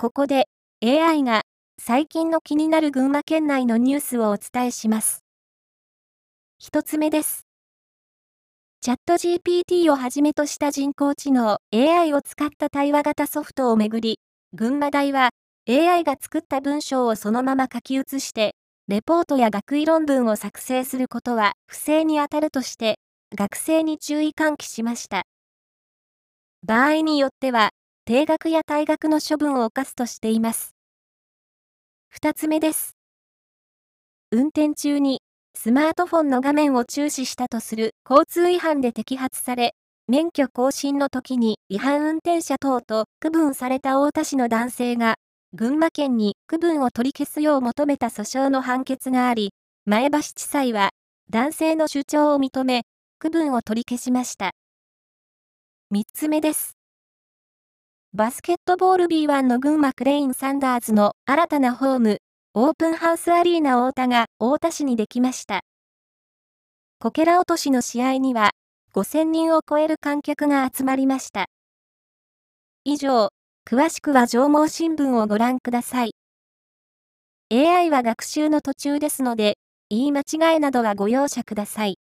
ここで AI が最近の気になる群馬県内のニュースをお伝えします。一つ目です。チャット GPT をはじめとした人工知能 AI を使った対話型ソフトをめぐり、群馬大は AI が作った文章をそのまま書き写して、レポートや学位論文を作成することは不正に当たるとして、学生に注意喚起しました。場合によっては、定額や退学の処分を課すとしています。二つ目です。運転中にスマートフォンの画面を注視したとする交通違反で摘発され、免許更新の時に違反運転者等と区分された太田市の男性が、群馬県に区分を取り消すよう求めた訴訟の判決があり、前橋地裁は男性の主張を認め、区分を取り消しました。三つ目です。バスケットボール B1 の群馬クレインサンダーズの新たなホーム、オープンハウスアリーナ太田が太田市にできました。こけら落としの試合には5000人を超える観客が集まりました。以上、詳しくは上毛新聞をご覧ください。AI は学習の途中ですので、言い間違いなどはご容赦ください。